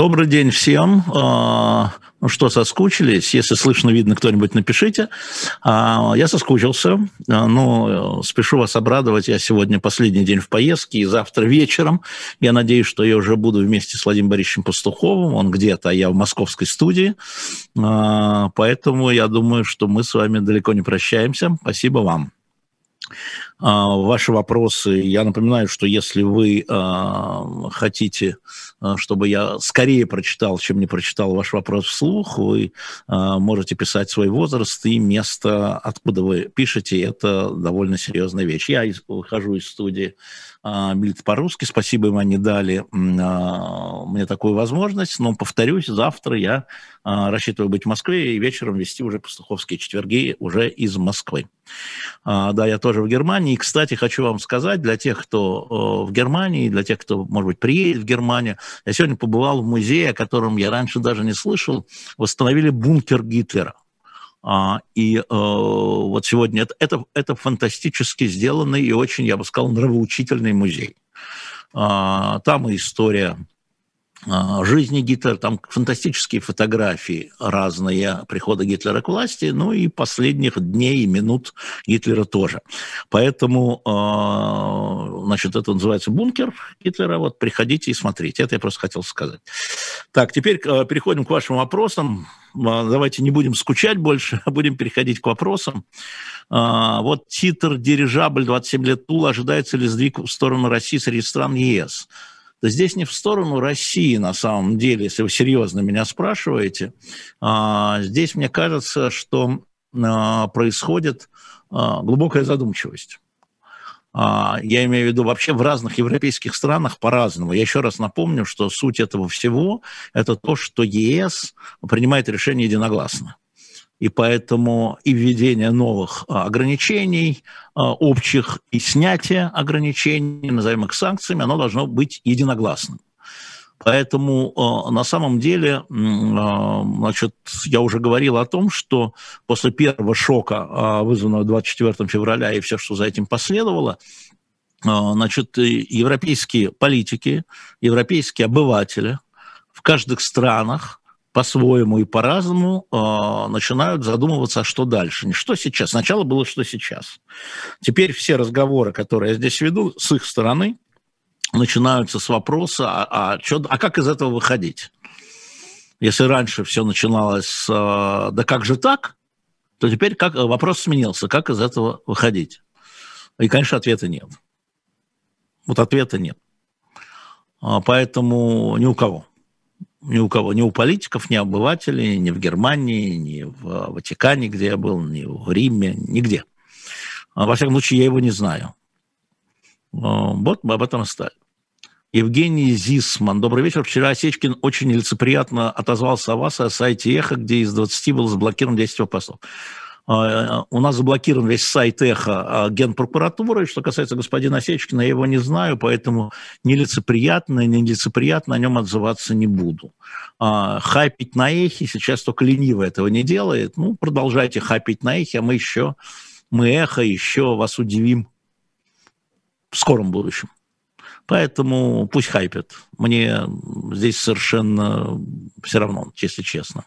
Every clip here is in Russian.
Добрый день всем. А, ну что, соскучились? Если слышно, видно, кто-нибудь напишите. А, я соскучился, а, но спешу вас обрадовать. Я сегодня последний день в поездке, и завтра вечером, я надеюсь, что я уже буду вместе с Владимиром Борисовичем Пастуховым. Он где-то, а я в московской студии. Поэтому я думаю, что мы с вами далеко не прощаемся. Спасибо вам. А, ваши вопросы. Я напоминаю, что если вы а, хотите, а, чтобы я скорее прочитал, чем не прочитал ваш вопрос вслух, вы можете писать свой возраст и место, откуда вы пишете. Это довольно серьезная вещь. Я выхожу из студии Милит по-русски. Спасибо им, они дали мне такую возможность. Но, повторюсь, завтра я рассчитываю быть в Москве и вечером вести уже пастуховские четверги уже из Москвы. Да, я тоже в Германии. И, кстати, хочу вам сказать, для тех, кто в Германии, для тех, кто, может быть, приедет в Германию, я сегодня побывал в музее, о котором я раньше даже не слышал, восстановили бункер Гитлера. А, и э, вот сегодня это, это, это фантастически сделанный и очень, я бы сказал, нравоучительный музей. А, там и история жизни Гитлера, там фантастические фотографии разные прихода Гитлера к власти, ну и последних дней и минут Гитлера тоже. Поэтому, значит, это называется бункер Гитлера, вот приходите и смотрите, это я просто хотел сказать. Так, теперь переходим к вашим вопросам. А, давайте не будем скучать больше, а будем переходить к вопросам. А, вот титр «Дирижабль 27 лет Тула» ожидается ли сдвиг в сторону России среди стран ЕС? Да здесь не в сторону России, на самом деле, если вы серьезно меня спрашиваете. А, здесь, мне кажется, что происходит глубокая задумчивость. А, я имею в виду вообще в разных европейских странах по-разному. Я еще раз напомню, что суть этого всего – это то, что ЕС принимает решение единогласно. И поэтому и введение новых а, ограничений а, общих, и снятие ограничений, назовем их санкциями, оно должно быть единогласным. Поэтому э, на самом деле, значит, я уже говорил о том, что после первого шока, вызванного 24 февраля и все, что за этим последовало, значит, европейские политики, европейские обыватели в каждых странах по-своему и по-разному начинают задумываться, а что дальше. Не что сейчас. Сначала было, что сейчас. Теперь все разговоры, которые я здесь веду, с их стороны – начинаются с вопроса, а, а, чё, а как из этого выходить? Если раньше все начиналось с э, «да как же так?», то теперь как, вопрос сменился, как из этого выходить? И, конечно, ответа нет. Вот ответа нет. Поэтому ни у кого. Ни у кого. Ни у политиков, ни обывателей, ни в Германии, ни в Ватикане, где я был, ни в Риме, нигде. Во всяком случае, я его не знаю. Вот мы об этом оставим. Евгений Зисман. Добрый вечер. Вчера Осечкин очень нелицеприятно отозвался о вас о сайте Эхо, где из 20 было заблокировано 10 вопросов. А, у нас заблокирован весь сайт Эхо а, Генпрокуратуры. Что касается господина Осечкина, я его не знаю, поэтому нелицеприятно, нелицеприятно о нем отзываться не буду. А, хайпить на Эхе, сейчас только лениво этого не делает. Ну, продолжайте хайпить на Эхе, а мы еще, мы Эхо еще вас удивим в скором будущем. Поэтому пусть хайпят. Мне здесь совершенно все равно, если честно.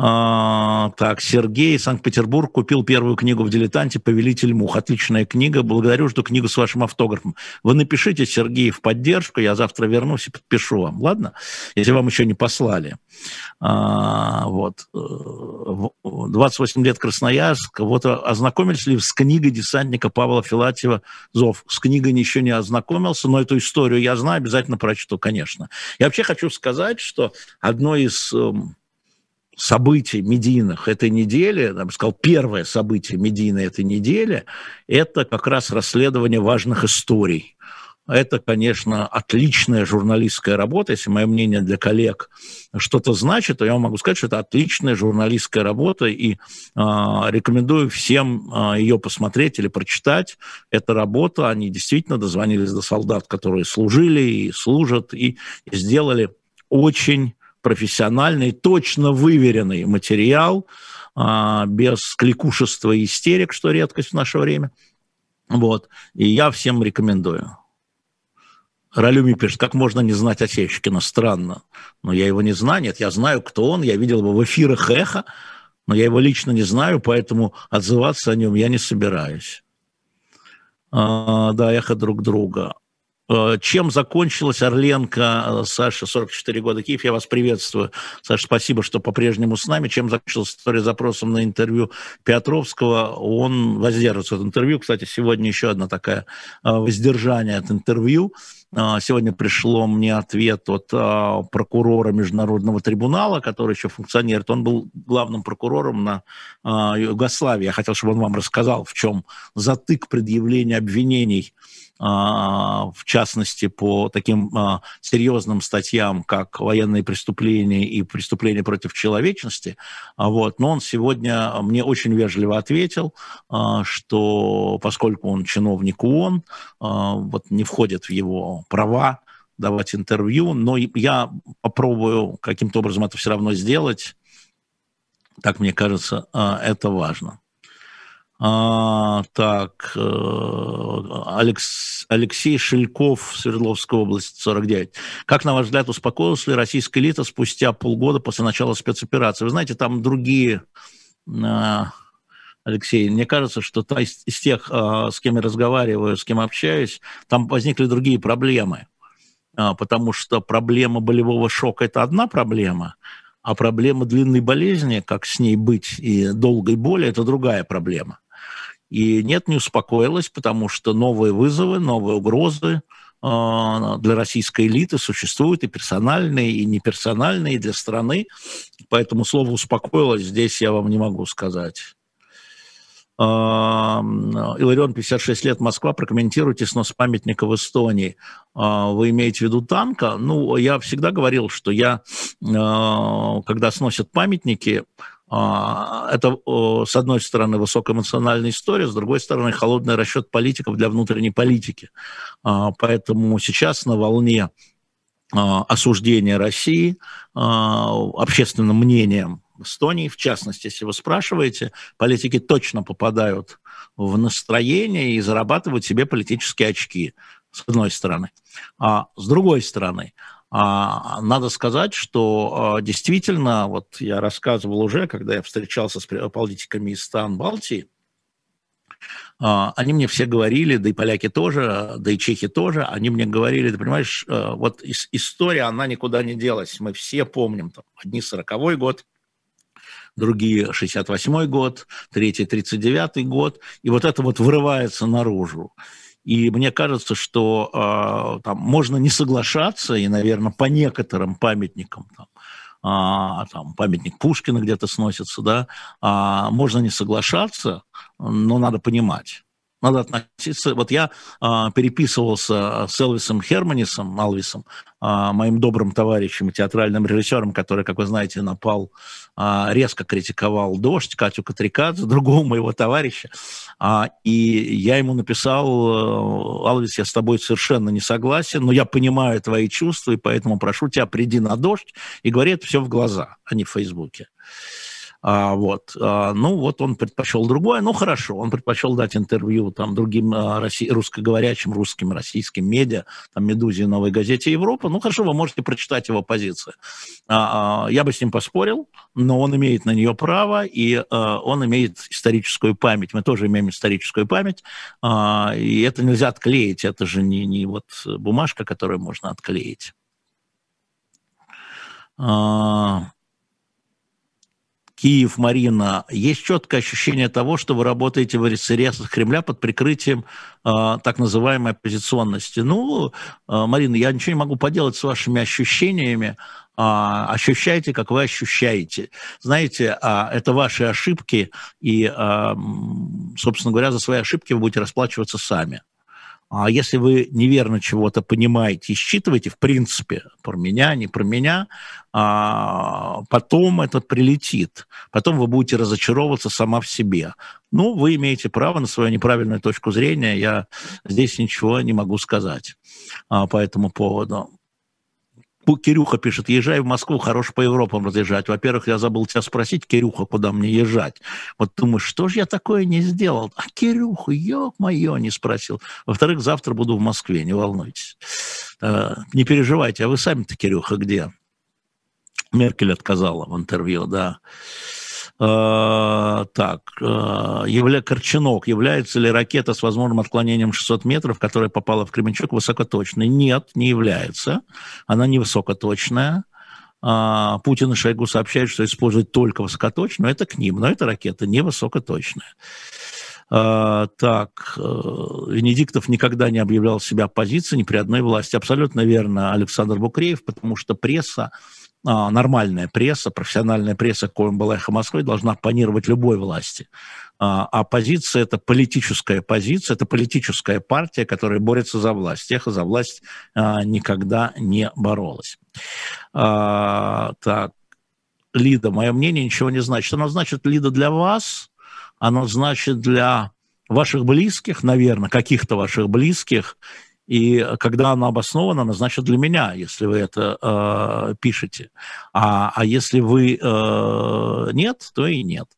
А, так, Сергей, Санкт-Петербург, купил первую книгу в «Дилетанте» «Повелитель мух». Отличная книга. Благодарю, что книгу с вашим автографом. Вы напишите, Сергей, в поддержку. Я завтра вернусь и подпишу вам, ладно? Если вам еще не послали. А, вот. 28 лет Красноярск. Вот ознакомились ли с книгой десантника Павла Филатьева «Зов»? С книгой еще не ознакомился, но эту историю я знаю, обязательно прочту, конечно. Я вообще хочу сказать, что одно из эм, событий медийных этой недели, я бы сказал, первое событие медийной этой недели, это как раз расследование важных историй. Это, конечно, отличная журналистская работа. Если мое мнение для коллег что-то значит, то я могу сказать, что это отличная журналистская работа, и э, рекомендую всем э, ее посмотреть или прочитать. Эта работа, они действительно дозвонились до солдат, которые служили и служат, и сделали очень профессиональный, точно выверенный материал, а, без кликушества и истерик, что редкость в наше время. Вот. И я всем рекомендую. Ралюми пишет, как можно не знать Осечкина? Странно. Но я его не знаю. Нет, я знаю, кто он. Я видел его в эфирах «Эхо», но я его лично не знаю, поэтому отзываться о нем я не собираюсь. А, да, «Эхо друг друга». Э, чем закончилась Орленко, э, Саша, 44 года, Киев, я вас приветствую. Саша, спасибо, что по-прежнему с нами. Чем закончилась история запросом на интервью Петровского? Он воздерживается от интервью. Кстати, сегодня еще одна такая э, воздержание от интервью. Сегодня пришло мне ответ от прокурора Международного трибунала, который еще функционирует. Он был главным прокурором на Югославии. Я хотел, чтобы он вам рассказал, в чем затык предъявления обвинений в частности, по таким а, серьезным статьям, как военные преступления и преступления против человечности. А вот. Но он сегодня мне очень вежливо ответил, что поскольку он чиновник ООН, вот не входит в его права давать интервью, но я попробую каким-то образом это все равно сделать. Так мне кажется, это важно. А, так, э, Алекс, Алексей Шельков, Свердловская область, 49. Как, на ваш взгляд, успокоилась ли российская элита спустя полгода после начала спецоперации? Вы знаете, там другие... А, Алексей, мне кажется, что та, из, из тех, а, с кем я разговариваю, с кем общаюсь, там возникли другие проблемы. А, потому что проблема болевого шока – это одна проблема, а проблема длинной болезни, как с ней быть, и долгой боли – это другая проблема. И нет, не успокоилась, потому что новые вызовы, новые угрозы а, для российской элиты существуют и персональные, и неперсональные, и для страны. Поэтому слово «успокоилась» здесь я вам не могу сказать. А, Иларион, 56 лет, Москва. Прокомментируйте снос памятника в Эстонии. А, вы имеете в виду танка? Ну, я всегда говорил, что я, когда сносят памятники, это, с одной стороны, высокоэмоциональная история, с другой стороны, холодный расчет политиков для внутренней политики. А, поэтому сейчас на волне а, осуждения России общественным мнением Эстонии, в частности, если вы спрашиваете, политики точно попадают в настроение и зарабатывают себе политические очки, с одной стороны. А с другой стороны, а, надо сказать, что а, действительно, вот я рассказывал уже, когда я встречался с политиками из стран Балтии, а, они мне все говорили, да и поляки тоже, да и чехи тоже, они мне говорили, ты понимаешь, вот история, она никуда не делась. Мы все помним, там, одни 40-й год, другие 68-й год, третий 39-й год, и вот это вот вырывается наружу. И мне кажется, что э, там можно не соглашаться, и, наверное, по некоторым памятникам, там, а, там памятник Пушкина где-то сносится, да, а, можно не соглашаться, но надо понимать. Надо относиться... Вот я а, переписывался с Элвисом Херманисом, Алвисом, а, моим добрым товарищем и театральным режиссером, который, как вы знаете, напал, а, резко критиковал «Дождь», Катю Катрикадзе, другого моего товарища. А, и я ему написал, Алвис, я с тобой совершенно не согласен, но я понимаю твои чувства, и поэтому прошу тебя, приди на «Дождь» и говори это все в глаза, а не в Фейсбуке. А, вот. А, ну, вот он предпочел другое. Ну, хорошо, он предпочел дать интервью там другим а, россий, русскоговорящим, русским, российским медиа, там, «Медузе» и «Новой газете Европа». Ну, хорошо, вы можете прочитать его позицию. А, а, я бы с ним поспорил, но он имеет на нее право, и а, он имеет историческую память. Мы тоже имеем историческую память, а, и это нельзя отклеить. Это же не, не вот бумажка, которую можно отклеить. А, Киев, Марина, есть четкое ощущение того, что вы работаете в интересах Кремля под прикрытием э, так называемой оппозиционности. Ну, э, Марина, я ничего не могу поделать с вашими ощущениями. Э, ощущайте, как вы ощущаете. Знаете, э, это ваши ошибки, и, э, собственно говоря, за свои ошибки вы будете расплачиваться сами. А если вы неверно чего-то понимаете и считываете, в принципе, про меня, не про меня, а потом этот прилетит. Потом вы будете разочаровываться сама в себе. Ну, вы имеете право на свою неправильную точку зрения. Я здесь ничего не могу сказать а, по этому поводу. Кирюха пишет, езжай в Москву, хорош по Европам разъезжать. Во-первых, я забыл тебя спросить, Кирюха, куда мне езжать. Вот думаю, что же я такое не сделал? А Кирюха, ё-моё, не спросил. Во-вторых, завтра буду в Москве, не волнуйтесь. Э, не переживайте, а вы сами-то, Кирюха, где? Меркель отказала в интервью, да. Э, так, э, явля... Корчинок. Является ли ракета с возможным отклонением 600 метров, которая попала в Кременчук, высокоточной? Нет, не является. Она не высокоточная. Э, Путин и Шойгу сообщают, что используют только высокоточную. Это к ним, но эта ракета не высокоточная. Так, Венедиктов никогда не объявлял себя оппозицией ни при одной власти. Абсолютно верно, Александр Букреев, потому что пресса а, нормальная пресса, профессиональная пресса, коим была «Эхо Москвы», должна оппонировать любой власти. А оппозиция – это политическая позиция, это политическая партия, которая борется за власть. Эхо за власть а, никогда не боролась. А, так, Лида, мое мнение ничего не значит. Оно значит, Лида, для вас, оно значит для ваших близких, наверное, каких-то ваших близких, и когда она обоснована, она значит для меня, если вы это э, пишете. А, а если вы э, нет, то и нет.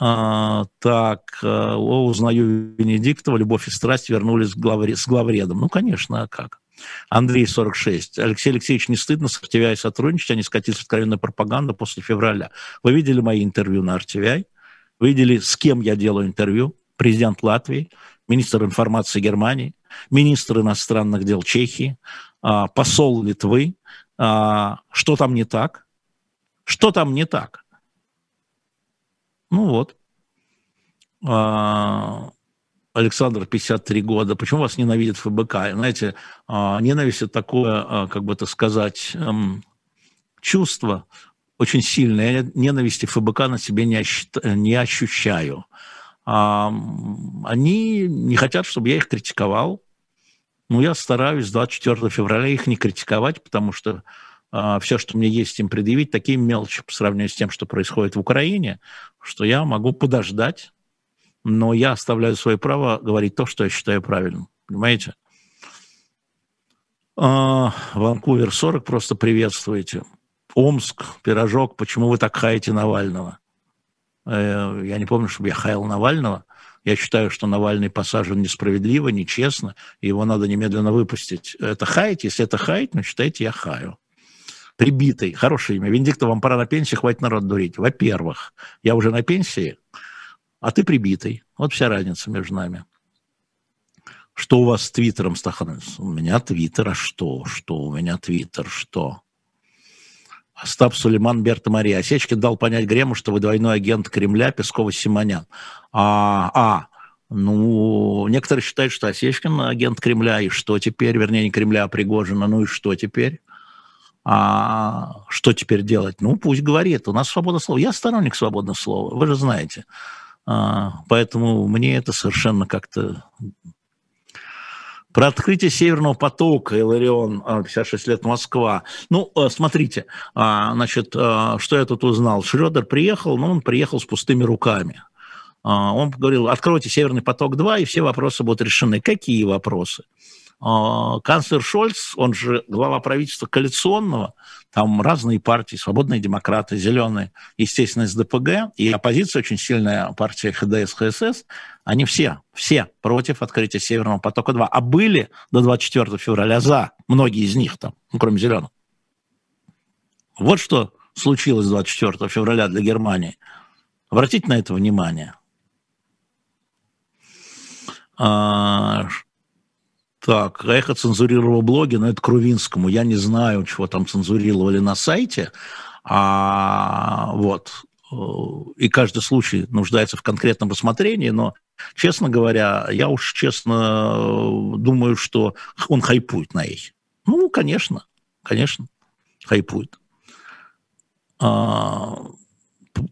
А, так, э, узнаю Венедиктова, «Любовь и страсть» вернулись с, главре, с главредом. Ну, конечно, а как? Андрей, 46. Алексей Алексеевич, не стыдно с RTVI сотрудничать, они скатились в откровенную пропаганду после февраля. Вы видели мои интервью на RTVI? Видели, с кем я делаю интервью? Президент Латвии, министр информации Германии, министр иностранных дел Чехии, а, посол Литвы. А, что там не так? Что там не так? Ну вот. А, Александр, 53 года. Почему вас ненавидит ФБК? Знаете, ненависть – это такое, как бы это сказать, эм, чувство очень сильное. Я ненависти ФБК на себе не, ощущаю они не хотят, чтобы я их критиковал. Ну, я стараюсь 24 февраля их не критиковать, потому что а, все, что мне есть им предъявить, такие мелочи по сравнению с тем, что происходит в Украине, что я могу подождать, но я оставляю свое право говорить то, что я считаю правильным. Понимаете? А, Ванкувер 40 просто приветствуете. Омск, пирожок, почему вы так хаете Навального? Э, я не помню, чтобы я хаял Навального. Я считаю, что Навальный посажен несправедливо, нечестно, и его надо немедленно выпустить. Это хаять? Если это хаять, ну, считайте, я хаю. Прибитый. Хорошее имя. Венедиктов, вам пора на пенсию, хватит народ дурить. Во-первых, я уже на пенсии, а ты прибитый. Вот вся разница между нами. Что у вас с Твиттером, Стахан? У меня Твиттер, а что? Что у меня Твиттер, что? Остап Сулейман, Берта Мария. Осечкин дал понять Грему, что вы двойной агент Кремля Пескова-Симонян. А, а, ну, некоторые считают, что Осечкин агент Кремля, и что теперь, вернее, не Кремля, а Пригожина, ну и что теперь? А что теперь делать? Ну, пусть говорит, у нас свобода слова. Я сторонник свободного слова, вы же знаете. А, поэтому мне это совершенно как-то про открытие Северного потока, Иларион, 56 лет, Москва. Ну, э, смотрите, а, значит, э, что я тут узнал. Шредер приехал, но он приехал с пустыми руками. А, он говорил, откройте Северный поток-2, и все вопросы будут решены. Какие вопросы? А, канцлер Шольц, он же глава правительства коалиционного, там разные партии, свободные демократы, зеленые, естественно, СДПГ, и оппозиция очень сильная партия ХДС, ХСС, они все, все против открытия Северного потока-2, а были до 24 февраля за, многие из них там, ну, кроме зеленых. Вот что случилось 24 февраля для Германии. Обратите на это внимание. А, так, Эхо цензурировал блоги, но это Крувинскому. Я не знаю, чего там цензурировали на сайте. А, вот. И каждый случай нуждается в конкретном рассмотрении, но, честно говоря, я уж честно думаю, что он хайпует на их. Ну, конечно, конечно, хайпует. А,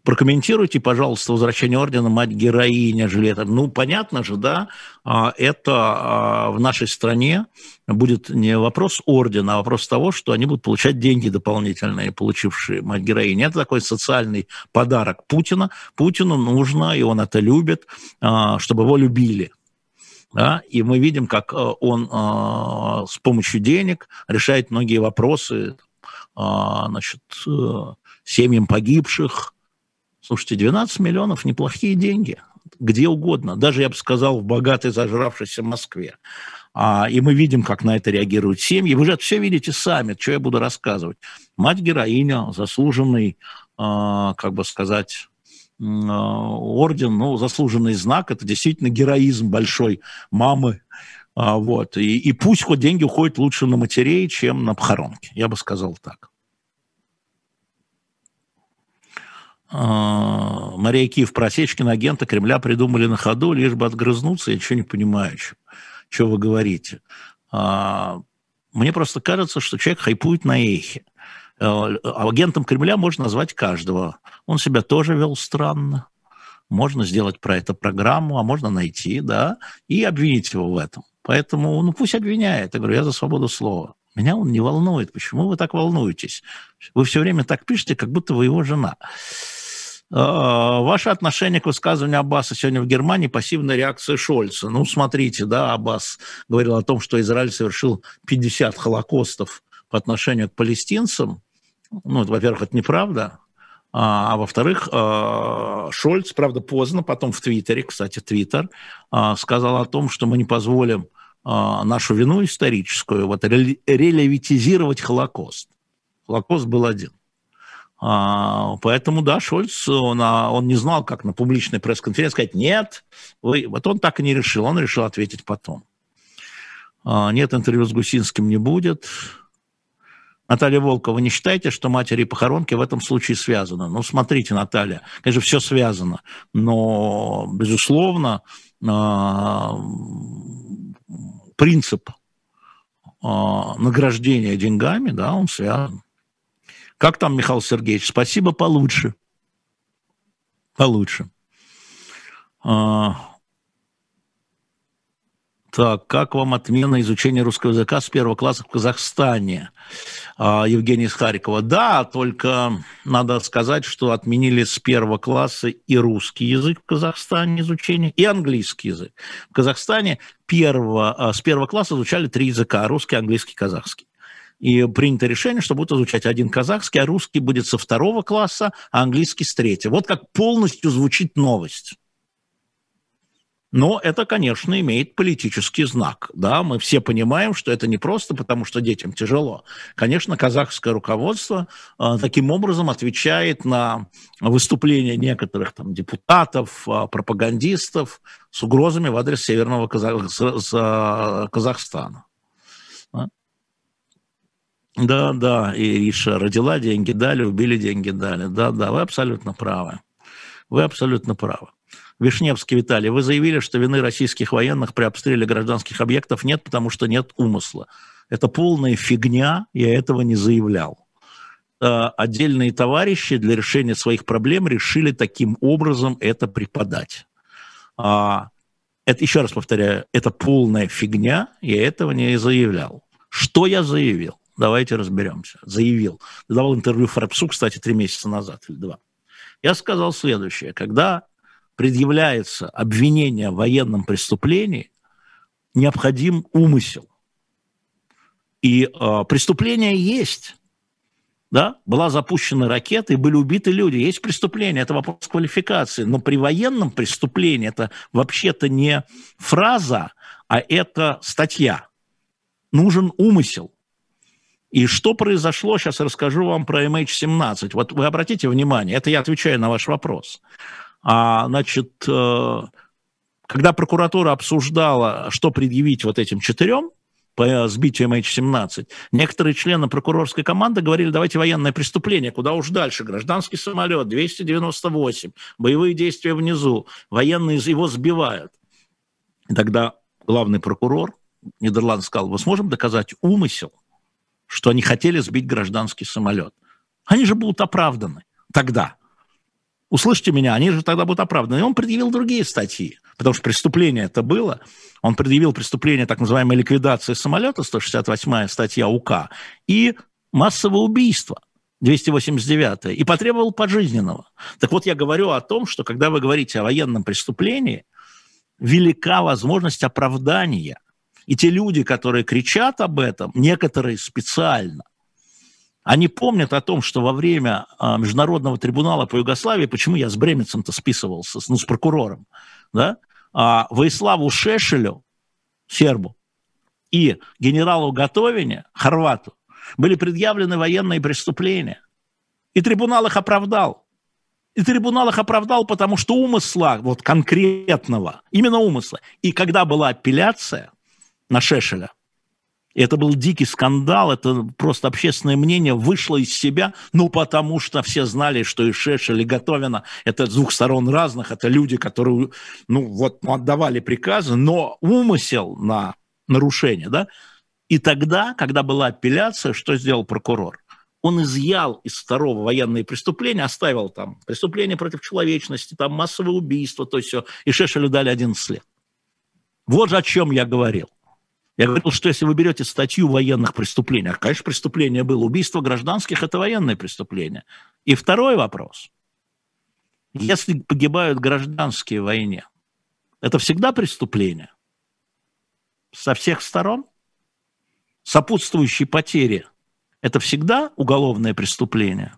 прокомментируйте, пожалуйста, возвращение ордена мать-героиня Жилета. Ну, понятно же, да, а, это а, в нашей стране будет не вопрос ордена, а вопрос того, что они будут получать деньги дополнительные, получившие мать-героиня. Это такой социальный подарок Путина. Путину нужно, и он это любит, а, чтобы его любили. Да? И мы видим, как он с помощью денег решает многие вопросы значит, семьям погибших. Слушайте, 12 миллионов – неплохие деньги. Где угодно. Даже, я бы сказал, в богатой зажравшейся Москве. А, и мы видим, как на это реагируют семьи. Вы же это все видите сами, что я буду рассказывать. Мать-героиня, заслуженный, а, как бы сказать, а, орден, ну, заслуженный знак, это действительно героизм большой мамы, а, вот, и, и пусть хоть деньги уходят лучше на матерей, чем на похоронки, я бы сказал так. А, Мария Киев, Просечкин, агента Кремля придумали на ходу, лишь бы отгрызнуться, я ничего не понимаю, что, что вы говорите. А, мне просто кажется, что человек хайпует на эхе. А, агентом Кремля можно назвать каждого. Он себя тоже вел странно. Можно сделать про это программу, а можно найти, да, и обвинить его в этом. Поэтому, ну, пусть обвиняет. Я говорю, я за свободу слова. Меня он не волнует. Почему вы так волнуетесь? Вы все время так пишете, как будто вы его жена. А, ваше отношение к высказыванию Аббаса сегодня в Германии, пассивная реакция Шольца. Ну, смотрите, да, Аббас говорил о том, что Израиль совершил 50 холокостов по отношению к палестинцам. Ну, во-первых, это неправда. А, а во-вторых, а, Шольц, правда, поздно, потом в Твиттере, кстати, Твиттер, а, сказал о том, что мы не позволим нашу вину историческую вот, релевитизировать Холокост. Холокост был один. А, поэтому, да, Шольц, он, а, он не знал, как на публичной пресс-конференции сказать «нет». Вы, вот он так и не решил, он решил ответить потом. А, нет, интервью с Гусинским не будет. Наталья Волкова, не считаете, что матери и похоронки в этом случае связаны? Ну, смотрите, Наталья, конечно, все связано, но, безусловно, принцип награждения деньгами, да, он связан. Как там, Михаил Сергеевич? Спасибо, получше. Получше. А... Так, как вам отмена изучения русского языка с первого класса в Казахстане? А, Евгений из Харькова. Да, только надо сказать, что отменили с первого класса и русский язык в Казахстане изучение, и английский язык. В Казахстане первого, а, с первого класса изучали три языка – русский, английский, казахский и принято решение, что будет изучать один казахский, а русский будет со второго класса, а английский с третьего. Вот как полностью звучит новость. Но это, конечно, имеет политический знак. Да, мы все понимаем, что это не просто потому, что детям тяжело. Конечно, казахское руководство э, таким образом отвечает на выступления некоторых там, депутатов, э, пропагандистов с угрозами в адрес Северного Казах... Казахстана. Да, да, и Ириша родила, деньги дали, убили, деньги дали. Да, да, вы абсолютно правы. Вы абсолютно правы. Вишневский Виталий, вы заявили, что вины российских военных при обстреле гражданских объектов нет, потому что нет умысла. Это полная фигня, я этого не заявлял. Э, отдельные товарищи для решения своих проблем решили таким образом это преподать. А, это, еще раз повторяю, это полная фигня, я этого не заявлял. Что я заявил? Давайте разберемся, заявил. Давал интервью Форбсу, кстати, три месяца назад или два. Я сказал следующее. Когда предъявляется обвинение в военном преступлении, необходим умысел. И э, преступление есть. Да? Была запущена ракета, и были убиты люди. Есть преступление, это вопрос квалификации. Но при военном преступлении это вообще-то не фраза, а это статья. Нужен умысел. И что произошло, сейчас расскажу вам про MH17. Вот вы обратите внимание, это я отвечаю на ваш вопрос. А, значит, э, когда прокуратура обсуждала, что предъявить вот этим четырем, по сбитию MH17, некоторые члены прокурорской команды говорили, давайте военное преступление, куда уж дальше, гражданский самолет, 298, боевые действия внизу, военные его сбивают. И тогда главный прокурор Нидерланд сказал, мы сможем доказать умысел, что они хотели сбить гражданский самолет. Они же будут оправданы тогда. Услышьте меня, они же тогда будут оправданы. И он предъявил другие статьи, потому что преступление это было. Он предъявил преступление так называемой ликвидации самолета, 168 статья УК, и массовое убийство, 289 и потребовал пожизненного. Так вот, я говорю о том, что когда вы говорите о военном преступлении, велика возможность оправдания – и те люди, которые кричат об этом, некоторые специально, Они помнят о том, что во время а, Международного трибунала по Югославии, почему я с Бременцем-то списывался, ну, с прокурором, да, а, Воиславу Шешелю, сербу, и генералу Готовине, хорвату, были предъявлены военные преступления. И трибунал их оправдал. И трибунал их оправдал, потому что умысла, вот конкретного, именно умысла. И когда была апелляция на Шешеля, это был дикий скандал, это просто общественное мнение вышло из себя, ну, потому что все знали, что и Шешель, и Готовина – это с двух сторон разных, это люди, которые, ну, вот, ну, отдавали приказы, но умысел на нарушение, да, и тогда, когда была апелляция, что сделал прокурор? Он изъял из второго военные преступления, оставил там преступления против человечности, там массовое убийство, то есть все, и Шешелю дали 11 лет. Вот же о чем я говорил. Я говорил, что если вы берете статью военных преступлений, а, конечно, преступление было, убийство гражданских – это военное преступление. И второй вопрос. Если погибают гражданские в войне, это всегда преступление? Со всех сторон? Сопутствующие потери – это всегда уголовное преступление?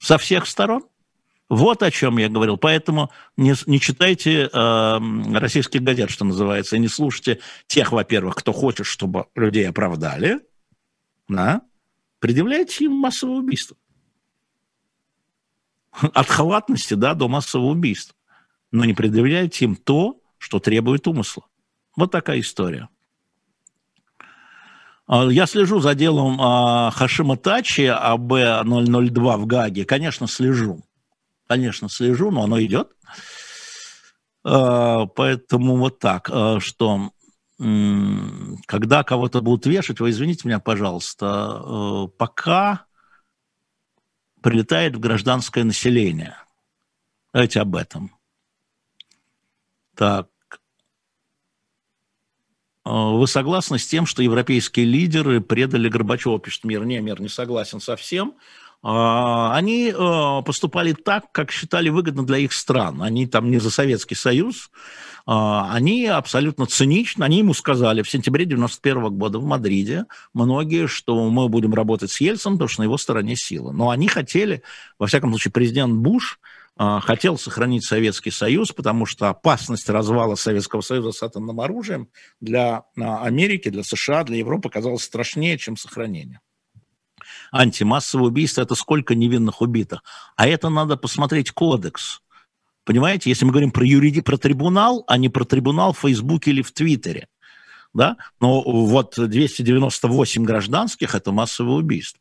Со всех сторон? Вот о чем я говорил. Поэтому не, не читайте э, российских газет, что называется, и не слушайте тех, во-первых, кто хочет, чтобы людей оправдали, да? предъявляйте им массовое убийство. От халатности да, до массового убийства. Но не предъявляйте им то, что требует умысла. Вот такая история. А, я слежу за делом а, Хашима Тачи АБ-002 в Гаге. Конечно, слежу конечно, слежу, но оно идет. А, поэтому вот так, а, что когда кого-то будут вешать, вы извините меня, пожалуйста, а, пока прилетает в гражданское население. Давайте об этом. Так. Вы согласны с тем, что европейские лидеры предали Горбачева, пишет Мир? Не, Мир не согласен совсем. А, они э, поступали так, как считали выгодно для их стран. Они там не за Советский Союз, а, они абсолютно цинично, они ему сказали в сентябре 91 года в Мадриде, многие, что мы будем работать с Ельцином, потому что на его стороне сила. Но они хотели, во всяком случае, президент Буш а, хотел сохранить Советский Союз, потому что опасность развала Советского Союза с атомным оружием для Америки, для США, для Европы казалась страшнее, чем сохранение антимассовое убийство – это сколько невинных убитых. А это надо посмотреть кодекс. Понимаете, если мы говорим про юриди, про трибунал, а не про трибунал в Фейсбуке или в Твиттере, да, но вот 298 гражданских – это массовое убийство.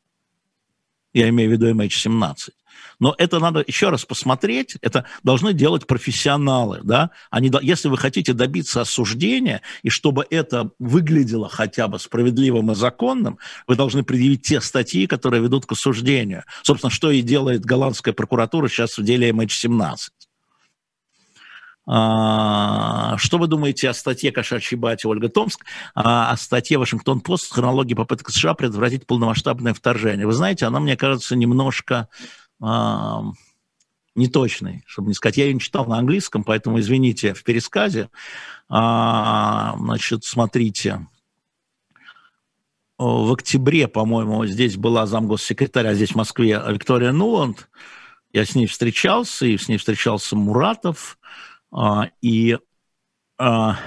Я имею в виду MH17. Но это надо еще раз посмотреть, это должны делать профессионалы, да, Они, если вы хотите добиться осуждения, и чтобы это выглядело хотя бы справедливым и законным, вы должны предъявить те статьи, которые ведут к осуждению. Собственно, что и делает голландская прокуратура сейчас в деле MH17. А, что вы думаете о статье «Кошачьей бати» Ольга Томск, а, о статье «Вашингтон-Пост» хронологии попыток США предотвратить полномасштабное вторжение? Вы знаете, она, мне кажется, немножко неточный, чтобы не сказать. Я ее не читал на английском, поэтому извините в пересказе. А, значит, смотрите. В октябре, по-моему, здесь была замгоссекретаря, а здесь в Москве Виктория Нуланд. Я с ней встречался, и с ней встречался Муратов. А, и а,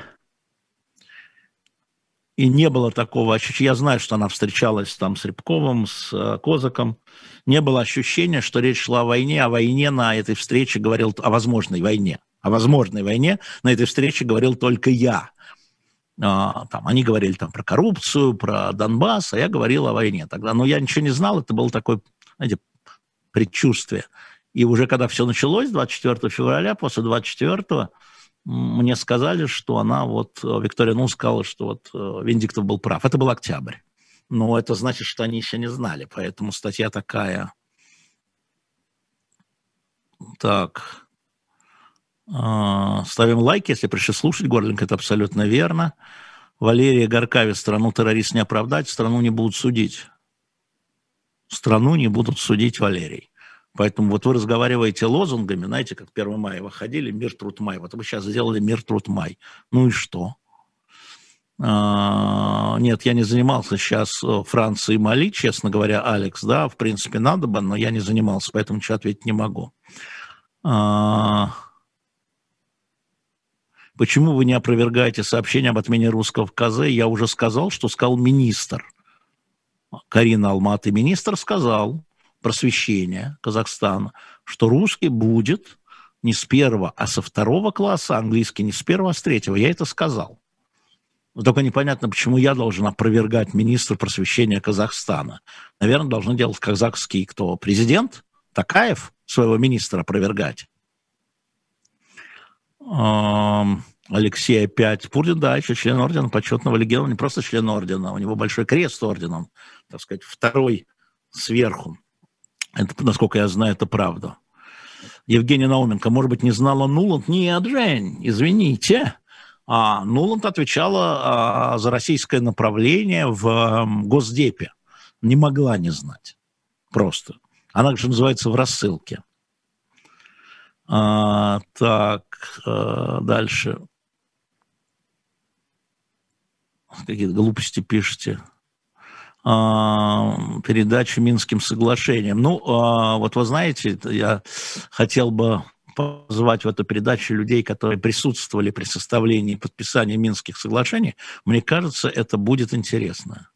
и не было такого ощущения. Я знаю, что она встречалась там с Рябковым, с э, Козаком. Не было ощущения, что речь шла о войне. О войне на этой встрече говорил, о возможной войне. О возможной войне на этой встрече говорил только я. А, там, они говорили там про коррупцию, про Донбасс, а я говорил о войне тогда. Но я ничего не знал, это было такое, знаете, предчувствие. И уже когда все началось, 24 февраля, после 24 мне сказали, что она вот, э, Виктория Ну сказала, что вот э, Венедиктов был прав. Это был октябрь. Но это значит, что они еще не знали, поэтому статья такая. Так. А, ставим лайк, если пришли слушать. Горлинг, это абсолютно верно. Валерия Горкавец, страну террорист не оправдать, страну не будут судить. Страну не будут судить Валерий. Поэтому вот вы разговариваете лозунгами, знаете, как 1 мая выходили, мир, труд, май. Вот вы сейчас сделали мир, труд, май. Ну и что? А, нет, я не занимался сейчас э, Францией Мали, честно говоря, Алекс, да, в принципе, надо бы, но я не занимался, поэтому ничего ответить не могу. А, почему вы не опровергаете сообщение об отмене русского в КЗ? Я уже сказал, что сказал министр. Карина Алматы, министр сказал просвещения Казахстана, что русский будет не с первого, а со второго класса, английский не с первого, а с третьего. Я это сказал. Только непонятно, почему я должен опровергать министра просвещения Казахстана. Наверное, должны делать казахский кто? Президент? Такаев своего министра опровергать? Алексей опять. Пурдин, да, еще член ордена почетного легиона, не просто член ордена, у него большой крест орденом, так сказать, второй сверху. Это, насколько я знаю, это правда. Евгения Науменко, может быть, не знала Нуланд? Нет, Жень, извините. А Нуланд отвечала а, за российское направление в Госдепе. Не могла не знать. Просто. Она же называется в рассылке. А, так, а, дальше. Какие-то глупости пишете. А, передачи Минским соглашением. Ну, а, вот вы знаете, я хотел бы позвать в эту передачу людей, которые присутствовали при составлении и подписании Минских соглашений. Мне кажется, это будет интересно.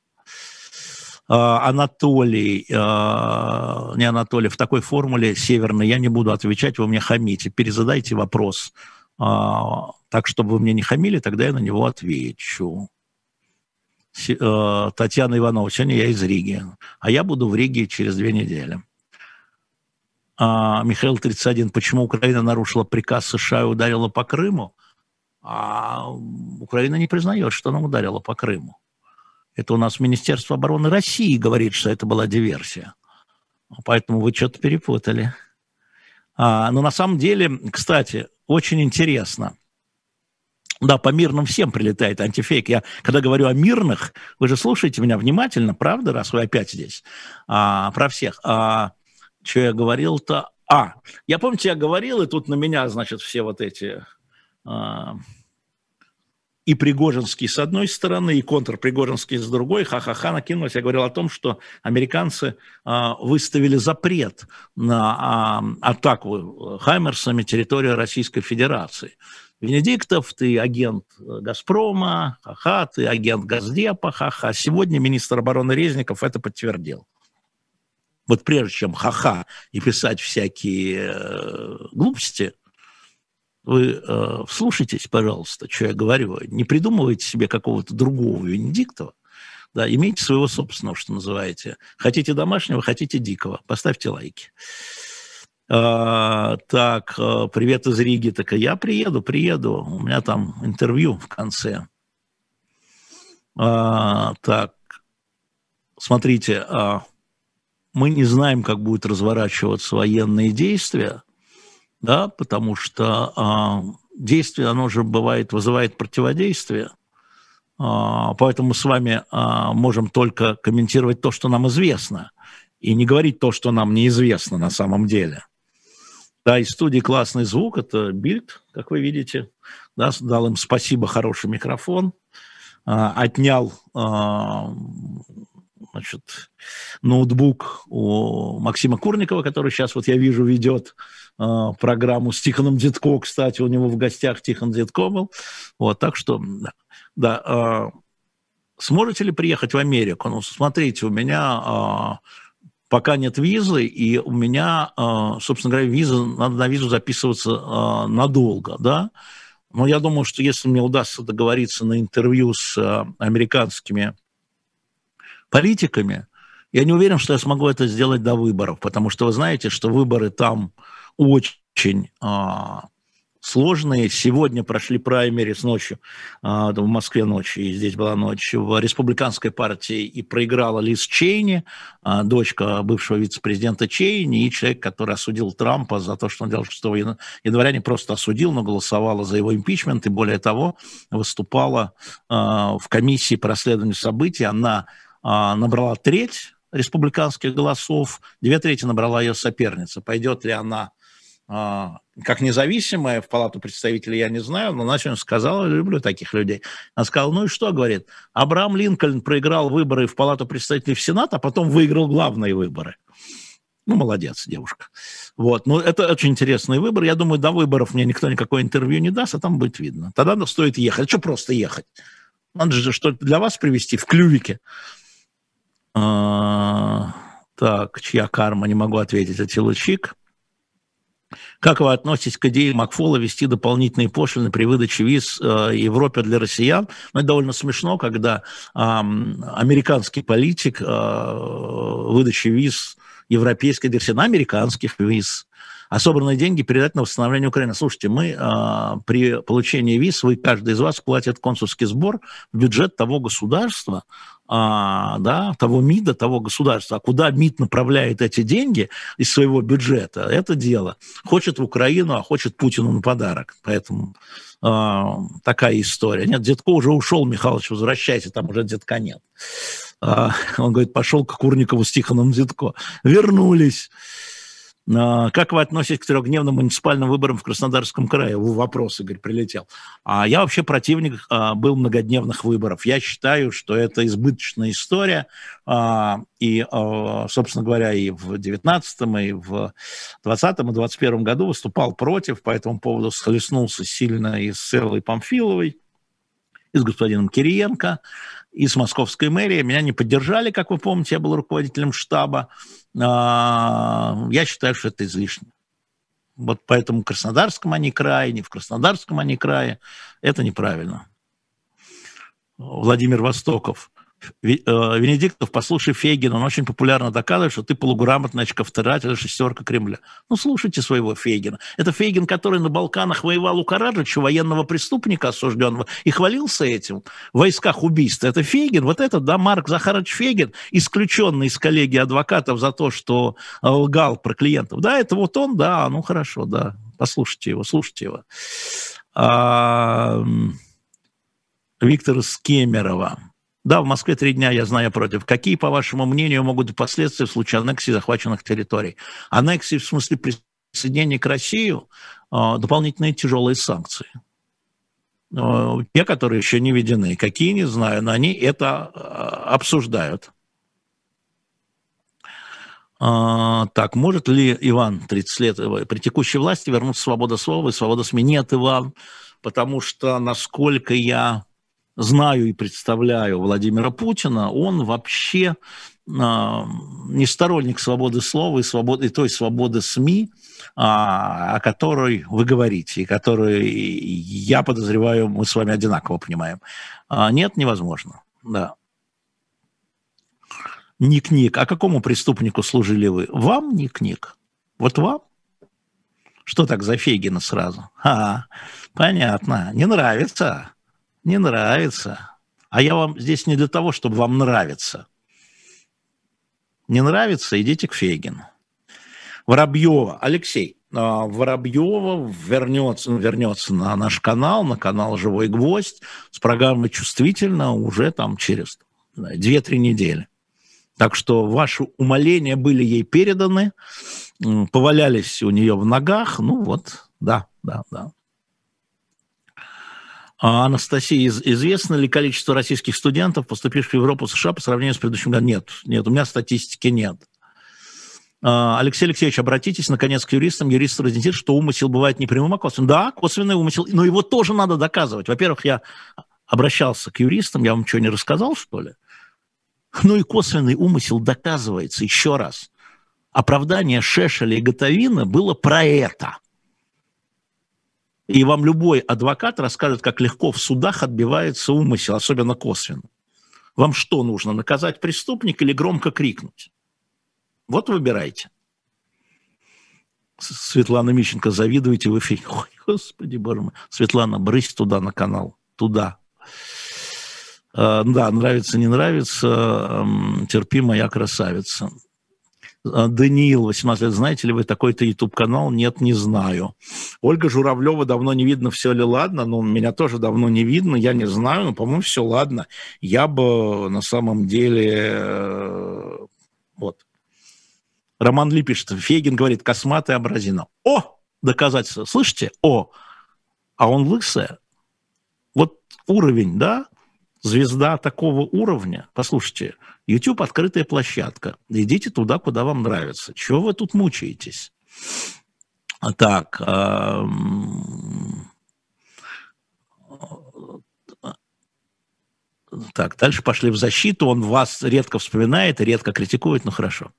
А, Анатолий, не Анатолий, в такой формуле северной я не буду отвечать, вы мне хамите. Перезадайте вопрос так, чтобы вы мне не хамили, тогда я на него отвечу. Э, Татьяна Иванова, сегодня я из Риги, а я буду в Риге через две недели. А, Михаил 31, почему Украина нарушила приказ США и ударила по Крыму? А Украина не признает, что она ударила по Крыму. Это у нас Министерство обороны России говорит, что это была диверсия. Поэтому вы что-то перепутали. А, но на самом деле, кстати, очень интересно – да, по мирным всем прилетает антифейк. Я, когда говорю о мирных, вы же слушаете меня внимательно, правда, раз вы опять здесь, а, про всех. А, что я говорил-то? А, я помните, я говорил, и тут на меня, значит, все вот эти... А, и Пригожинский с одной стороны, и контрпригожинский с другой, ха-ха-ха, накинулось. Я говорил о том, что американцы а, выставили запрет на а, атаку Хаймерсами территорию Российской Федерации. Венедиктов, ты агент э, «Газпрома», ха-ха, ты агент Газдепа, ха-ха. Сегодня министр обороны Резников это подтвердил. Вот прежде чем ха-ха и писать всякие э, глупости, вы э, вслушайтесь, пожалуйста, что я говорю. Не придумывайте себе какого-то другого Венедиктова, да, имейте своего собственного, что называете. Хотите домашнего, хотите дикого. Поставьте лайки. А, так, а, привет из Риги. Так я приеду, приеду. У меня там интервью в конце. А, так, смотрите, а, мы не знаем, как будут разворачиваться военные действия, да, потому что а, действие, оно же бывает, вызывает противодействие. А, поэтому мы с вами а, можем только комментировать то, что нам известно, и не говорить то, что нам неизвестно на самом деле. Да, из студии классный звук, это Бильд, как вы видите. Да, дал им спасибо, хороший микрофон. А, отнял а, значит, ноутбук у Максима Курникова, который сейчас, вот я вижу, ведет а, программу с Тихоном Дедко. Кстати, у него в гостях Тихон Дедко был. Вот, так что, да. да а, сможете ли приехать в Америку? Ну, смотрите, у меня... Пока нет визы, и у меня, а, собственно говоря, виза, надо на визу записываться а, надолго, да. Но я думаю, что если мне удастся договориться на интервью с а, американскими политиками, я не уверен, что я смогу это сделать до выборов, потому что вы знаете, что выборы там очень сложные. Сегодня прошли праймерис ночью, а, в Москве ночью, и здесь была ночь, в республиканской партии, и проиграла Лиз Чейни, а, дочка бывшего вице-президента Чейни, и человек, который осудил Трампа за то, что он делал 6 января, не просто осудил, но голосовала за его импичмент, и более того, выступала а, в комиссии по расследованию событий. Она набрала треть республиканских голосов, две трети набрала ее соперница. Пойдет ли она как независимая в Палату представителей, я не знаю, но сегодня сказала, люблю таких людей. Она сказала, ну и что, говорит, Абрахам Линкольн проиграл выборы в Палату представителей в Сенат, а потом выиграл главные выборы. Ну, молодец, девушка. Вот. Но это очень интересный выбор. Я думаю, до выборов мне никто никакое интервью не даст, а там будет видно. Тогда стоит ехать. А что просто ехать? Надо же что-то для вас привезти в клювике. А, так, чья карма, не могу ответить. Атила Чик. Как вы относитесь к идее Макфола ввести дополнительные пошлины при выдаче виз э, Европе для россиян? Ну, это довольно смешно, когда э, американский политик э, выдачи виз европейской версии на американских виз, а собранные деньги передать на восстановление Украины. Слушайте, мы э, при получении виз, вы, каждый из вас платит консульский сбор в бюджет того государства, а, да, того МИДа, того государства. А куда МИД направляет эти деньги из своего бюджета, это дело. Хочет в Украину, а хочет Путину на подарок. Поэтому а, такая история. Нет, Дедко уже ушел, Михайлович, возвращайся, там уже Дедка нет. А, он говорит, пошел к Курникову с Тихоном Дедко. Вернулись. А, как вы относитесь к трехдневным муниципальным выборам в Краснодарском крае? Вопрос, Игорь, прилетел. А я вообще противник а, был многодневных выборов. Я считаю, что это избыточная история. А, и, собственно говоря, и в 19 и в 20 и 21 году выступал против, по этому поводу схлестнулся сильно и с Эллой Памфиловой, и с господином Кириенко и с московской мэрией. Меня не поддержали, как вы помните, я был руководителем штаба. А, я считаю, что это излишне. Вот поэтому в Краснодарском они крае, не в Краснодарском они крае. Это неправильно. Владимир Востоков. Э, Венедиктов, послушай Фейгина, он очень популярно доказывает, что ты полуграмотный очковторатель, шестерка Кремля. Ну, слушайте своего Фейгина. Это Фейгин, который на Балканах воевал у Караджича, военного преступника осужденного, и хвалился этим в войсках убийства. Это Фейгин, вот этот, да, Марк Захарович Фейгин, исключенный из коллегии адвокатов за то, что лгал про клиентов. Да, это вот он, да, ну хорошо, да, послушайте его, слушайте его. А, Виктора Скемерова. Да, в Москве три дня, я знаю, против. Какие, по вашему мнению, могут быть последствия в случае аннексии захваченных территорий? Аннексии в смысле присоединения к России, а, дополнительные тяжелые санкции. А, те, которые еще не введены. Какие, не знаю, но они это а, обсуждают. Так, может ли Иван, 30 лет, э, при текущей власти вернуться свобода слова и свобода СМИ? Нет, Иван, потому что, насколько я знаю и представляю Владимира Путина, он вообще а, не сторонник свободы слова и, свободы, и той свободы СМИ, а, о которой вы говорите, и которую, я подозреваю, мы с вами одинаково понимаем. А, нет, невозможно. Да. Ник-ник. А какому преступнику служили вы? Вам, ник-ник? Вот вам? Что так за Фегина сразу? А, понятно. Не нравится не нравится. А я вам здесь не для того, чтобы вам нравиться. Не нравится, идите к Фейгину. Воробьева. Алексей, а, Воробьева вернется, вернется на наш канал, на канал «Живой гвоздь» с программой «Чувствительно» уже там через 2-3 недели. Так что ваши умоления были ей переданы, повалялись у нее в ногах. Ну вот, да, да, да. А, Анастасия, известно ли количество российских студентов, поступивших в Европу, США по сравнению с предыдущим годом? Нет, нет, у меня статистики нет. А, Алексей Алексеевич, обратитесь, наконец, к юристам. Юристы разъяснит, что умысел бывает непрямым, а косвенным. Да, косвенный умысел, но его тоже надо доказывать. Во-первых, я обращался к юристам, я вам что, не рассказал, что ли? Ну и косвенный умысел доказывается еще раз. Оправдание Шешеля и Готовина было про это – и вам любой адвокат расскажет, как легко в судах отбивается умысел, особенно косвенно. Вам что нужно, наказать преступника или громко крикнуть? Вот выбирайте. Светлана Мищенко, завидуете в эфире. Ой, господи, боже мой. Светлана, брысь туда на канал. Туда. А, да, нравится, не нравится. Терпи, моя красавица. А, Даниил, 18 лет, знаете ли вы такой-то YouTube-канал? Нет, не знаю. Ольга Журавлева, давно не видно, все ли ладно, но меня тоже давно не видно, я не знаю, но, по-моему, все ладно. Я бы на самом деле... Э, вот. Роман Ли пишет, Фейгин говорит, косматая образина. О, доказательства. Слышите? О, а он лысая. Вот уровень, да? Звезда такого уровня. Послушайте, YouTube открытая площадка. Идите туда, куда вам нравится. Чего вы тут мучаетесь? Так, так, дальше пошли в защиту. Он вас редко вспоминает редко критикует, ну хорошо.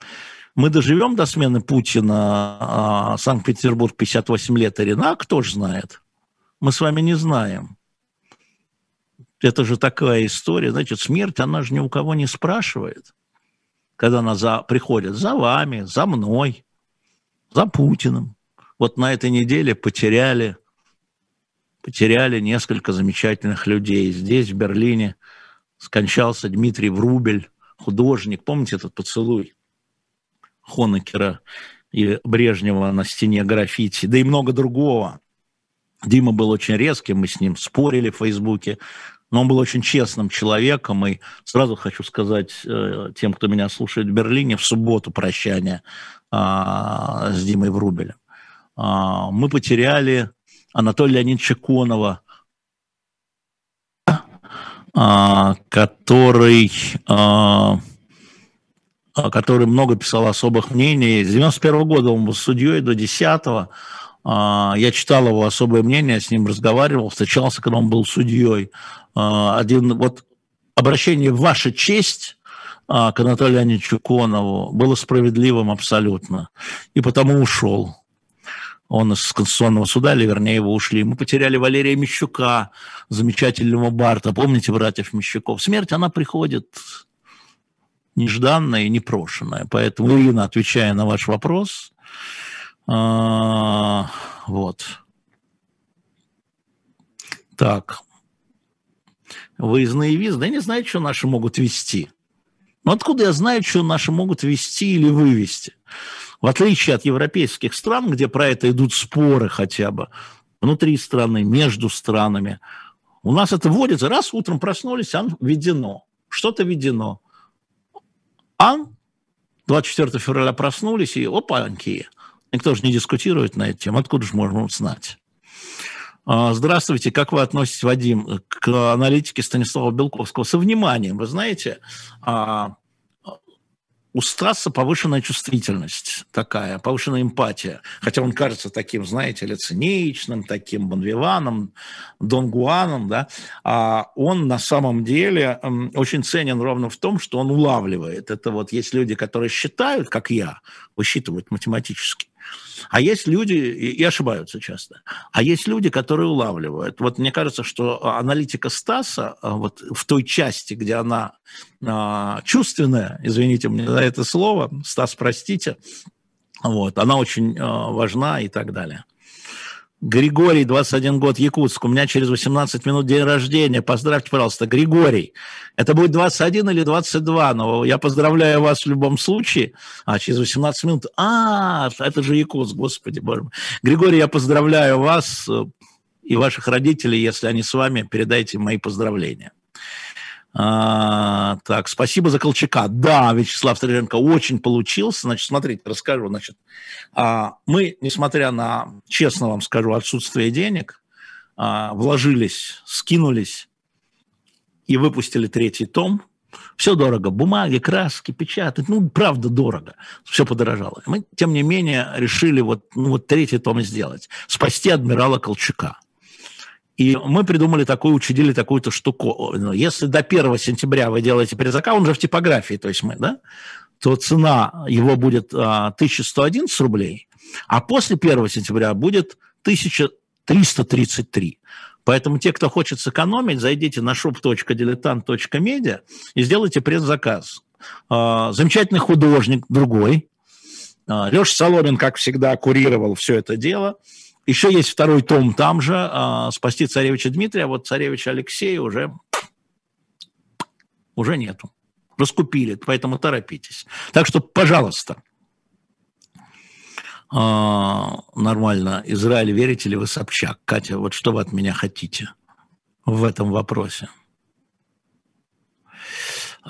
Мы доживем до смены Путина а, Санкт-Петербург 58 лет Ирина, кто же знает? Мы с вами не знаем. Это же такая история. Значит, смерть, она же ни у кого не спрашивает. Когда она за, приходит за вами, за мной, за Путиным. Вот на этой неделе потеряли, потеряли несколько замечательных людей. Здесь, в Берлине, скончался Дмитрий Врубель, художник. Помните этот поцелуй Хонекера и Брежнева на стене граффити, да и много другого. Дима был очень резким, мы с ним спорили в Фейсбуке, но он был очень честным человеком, и сразу хочу сказать э, тем, кто меня слушает в Берлине, в субботу прощание а, с Димой Врубелем. А, мы потеряли Анатолия Леонидовича Конова, а, который, который много писал особых мнений. С 91 года он был судьей до 10 я читал его особое мнение, с ним разговаривал, встречался, когда он был судьей. Один вот обращение в вашу честь к Анатолию Леонидовичу Конову было справедливым абсолютно, и потому ушел он из Конституционного суда, или вернее его ушли. Мы потеряли Валерия Мещука, замечательного Барта. Помните братьев Мещуков? Смерть, она приходит нежданная и непрошенная. Поэтому, Ирина, отвечая на ваш вопрос, а, вот. Так. Выездные визы. Да я не знаю, что наши могут вести. Ну, откуда я знаю, что наши могут вести или вывести? В отличие от европейских стран, где про это идут споры хотя бы, внутри страны, между странами, у нас это вводится, раз утром проснулись, ан введено, что-то введено. Ан, 24 февраля проснулись, и опаньки, никто же не дискутирует на эту тему, откуда же можно знать? А, здравствуйте, как вы относитесь, Вадим, к аналитике Станислава Белковского? Со вниманием, вы знаете, а, у Стаса повышенная чувствительность такая, повышенная эмпатия. Хотя он кажется таким, знаете, лициничным, таким бонвиваном, донгуаном, да, а он на самом деле очень ценен ровно в том, что он улавливает. Это вот есть люди, которые считают, как я, высчитывают математически, а есть люди, и ошибаются часто, а есть люди, которые улавливают. Вот мне кажется, что аналитика Стаса а, вот в той части, где она а, чувственная, извините мне за это слово, Стас, простите, вот, она очень а, важна и так далее. Григорий, 21 год, Якутск. У меня через 18 минут день рождения. Поздравьте, пожалуйста. Григорий, это будет 21 или 22, но я поздравляю вас в любом случае. А, через 18 минут. А, это же Якутск, господи, боже мой. Григорий, я поздравляю вас э, и ваших родителей, если они с вами, передайте мои поздравления. А, так, спасибо за Колчака. Да, Вячеслав Стриженко очень получился. Значит, смотрите, расскажу. Значит, а, мы, несмотря на, честно вам скажу, отсутствие денег, а, вложились, скинулись и выпустили третий том. Все дорого. Бумаги, краски, печатать. Ну, правда, дорого. Все подорожало. Мы, тем не менее, решили вот, ну, вот третий том сделать. Спасти адмирала Колчака. И мы придумали такую, учредили такую-то штуку. Если до 1 сентября вы делаете предзаказ, он же в типографии, то есть мы, да, то цена его будет а, 1111 рублей, а после 1 сентября будет 1333. Поэтому те, кто хочет сэкономить, зайдите на shop.diletant.media и сделайте предзаказ. А, замечательный художник, другой. А, Леша Соломин, как всегда, курировал все это дело – еще есть второй том там же, а, «Спасти царевича Дмитрия», вот царевича Алексея уже, уже нету. Раскупили, поэтому торопитесь. Так что, пожалуйста, а, нормально, Израиль, верите ли вы Собчак? Катя, вот что вы от меня хотите в этом вопросе?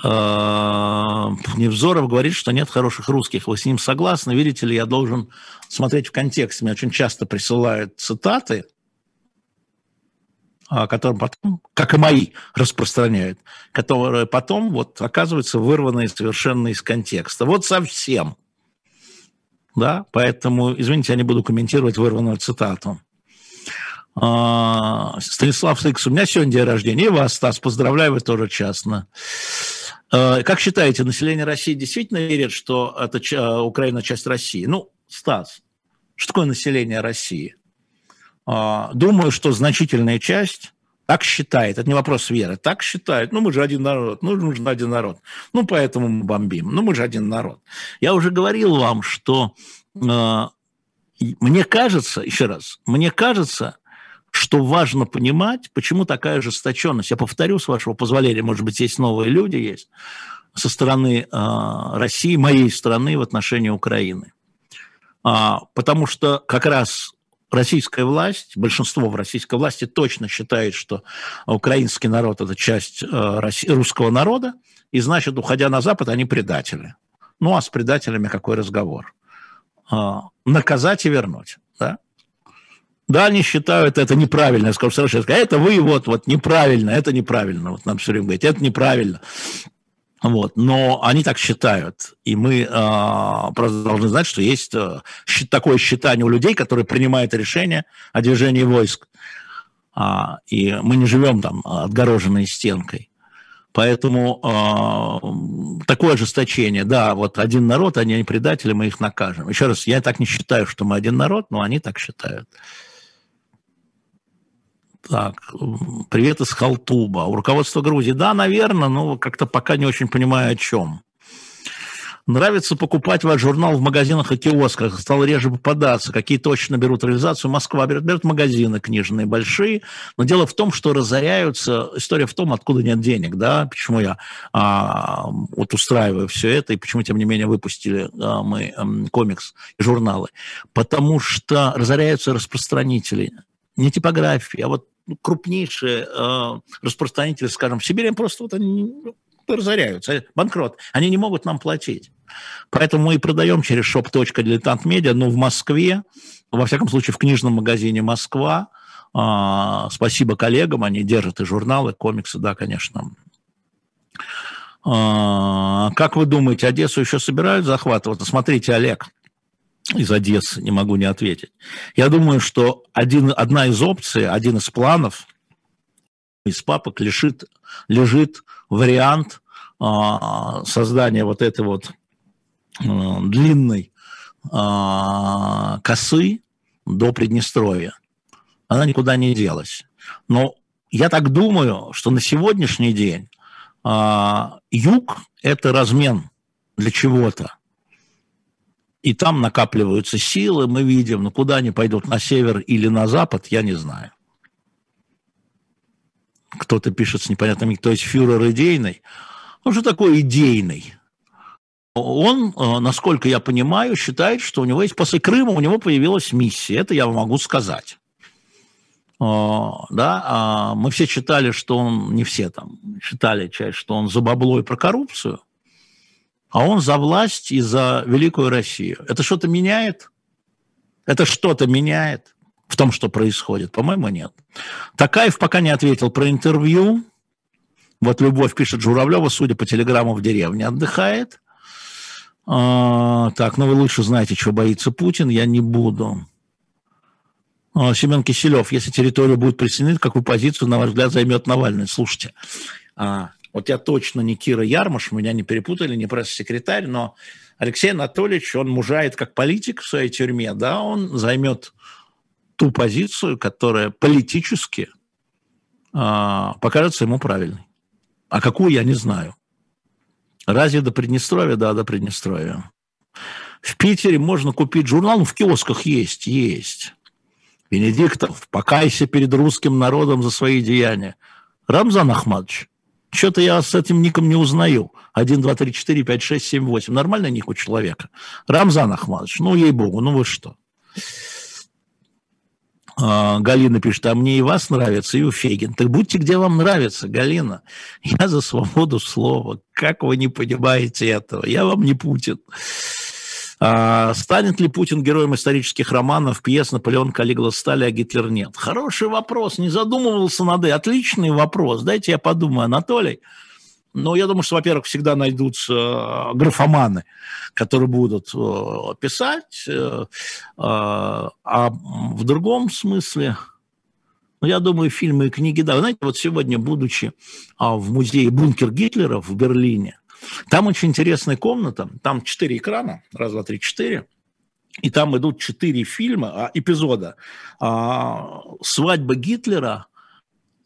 Невзоров говорит, что нет хороших русских. Вы с ним согласны? Видите ли, я должен смотреть в контексте. Мне очень часто присылают цитаты, которые потом, как и мои, распространяют, которые потом, вот, оказываются вырванные совершенно из контекста. Вот совсем. Да, поэтому, извините, я не буду комментировать вырванную цитату. А, Станислав Сыкс, у меня сегодня день рождения, и вас, Стас, поздравляю, вы тоже частно. А, как считаете, население России действительно верит, что это а, Украина часть России? Ну, Стас, что такое население России? Думаю, что значительная часть так считает. Это не вопрос веры. Так считает. Ну, мы же один народ. Ну, нужен один народ. Ну, поэтому мы бомбим. Ну, мы же один народ. Я уже говорил вам, что э, мне кажется, еще раз, мне кажется, что важно понимать, почему такая ожесточенность. Я повторю, с вашего позволения, может быть, есть новые люди, есть со стороны э, России, моей страны в отношении Украины. А, потому что как раз российская власть, большинство в российской власти точно считает, что украинский народ – это часть э, русского народа, и значит, уходя на Запад, они предатели. Ну, а с предателями какой разговор? А, наказать и вернуть, да? Они считают это неправильно. Я скажу совершенно, это вы вот, вот неправильно, это неправильно. Вот нам все время говорить, это неправильно. Вот, но они так считают. И мы э, просто должны знать, что есть э, такое считание у людей, которые принимают решения о движении войск. А, и мы не живем там отгороженной стенкой. Поэтому э, такое ожесточение, да, вот один народ, они предатели, мы их накажем. Еще раз, я так не считаю, что мы один народ, но они так считают. Так, привет из Халтуба. У руководства Грузии, да, наверное, но как-то пока не очень понимаю, о чем. Нравится покупать ваш журнал в магазинах и киосках. Стал реже попадаться. Какие точно берут реализацию? Москва берет, берет магазины книжные большие. Но дело в том, что разоряются. История в том, откуда нет денег. Да? Почему я а, вот устраиваю все это и почему, тем не менее, выпустили а, мы а, комикс и журналы. Потому что разоряются распространители. Не типографии, а вот крупнейшие э, распространители, скажем, в Сибири, просто вот они ну, разоряются, банкрот. Они не могут нам платить. Поэтому мы и продаем через shop.diletant.media, но в Москве, во всяком случае в книжном магазине «Москва», э, спасибо коллегам, они держат и журналы, комиксы, да, конечно. Э, как вы думаете, Одессу еще собирают захватывать? Смотрите, Олег, из Одессы, не могу не ответить. Я думаю, что один, одна из опций, один из планов из папок лежит, лежит вариант э, создания вот этой вот э, длинной э, косы до Приднестровья. Она никуда не делась. Но я так думаю, что на сегодняшний день э, юг – это размен для чего-то и там накапливаются силы, мы видим, но куда они пойдут, на север или на запад, я не знаю. Кто-то пишет с непонятными, то есть фюрер идейный. Он же такой идейный. Он, э, насколько я понимаю, считает, что у него есть после Крыма у него появилась миссия. Это я могу сказать. Э, да, а мы все читали, что он, не все там, читали часть, что он за бабло и про коррупцию – а он за власть и за великую Россию. Это что-то меняет? Это что-то меняет в том, что происходит? По-моему, нет. Такаев пока не ответил про интервью. Вот Любовь пишет, Журавлева, судя по телеграмму, в деревне отдыхает. А, так, ну вы лучше знаете, чего боится Путин, я не буду. А, Семен Киселев, если территория будет присоединена, какую позицию, на ваш взгляд, займет Навальный? Слушайте, а, вот я точно не Кира Ярмаш, меня не перепутали, не пресс-секретарь, но Алексей Анатольевич, он мужает как политик в своей тюрьме, да, он займет ту позицию, которая политически э, покажется ему правильной. А какую, я не знаю. Разве до Приднестровья? Да, до Приднестровья. В Питере можно купить журнал, ну, в киосках есть, есть. Венедиктов, покайся перед русским народом за свои деяния. Рамзан Ахмадович, что-то я с этим ником не узнаю. 1, 2, 3, 4, 5, 6, 7, 8. Нормальный ник у человека. Рамзан Ахмадович, ну, ей-богу, ну вы что? А, Галина пишет, а мне и вас нравится, и у Фегин. Так будьте, где вам нравится, Галина. Я за свободу слова. Как вы не понимаете этого? Я вам не Путин. А, станет ли Путин героем исторических романов, пьес Наполеон, Калигула, Стали, а Гитлер нет? Хороший вопрос, не задумывался над этим. Отличный вопрос. Дайте я подумаю, Анатолий. Ну, я думаю, что, во-первых, всегда найдутся э, графоманы, которые будут э, писать, э, а в другом смысле, ну, я думаю, фильмы и книги, да. Знаете, вот сегодня, будучи а, в музее «Бункер Гитлера» в Берлине, там очень интересная комната, там четыре экрана, раз, два, три, четыре, и там идут четыре фильма, а, эпизода. А, «Свадьба Гитлера»,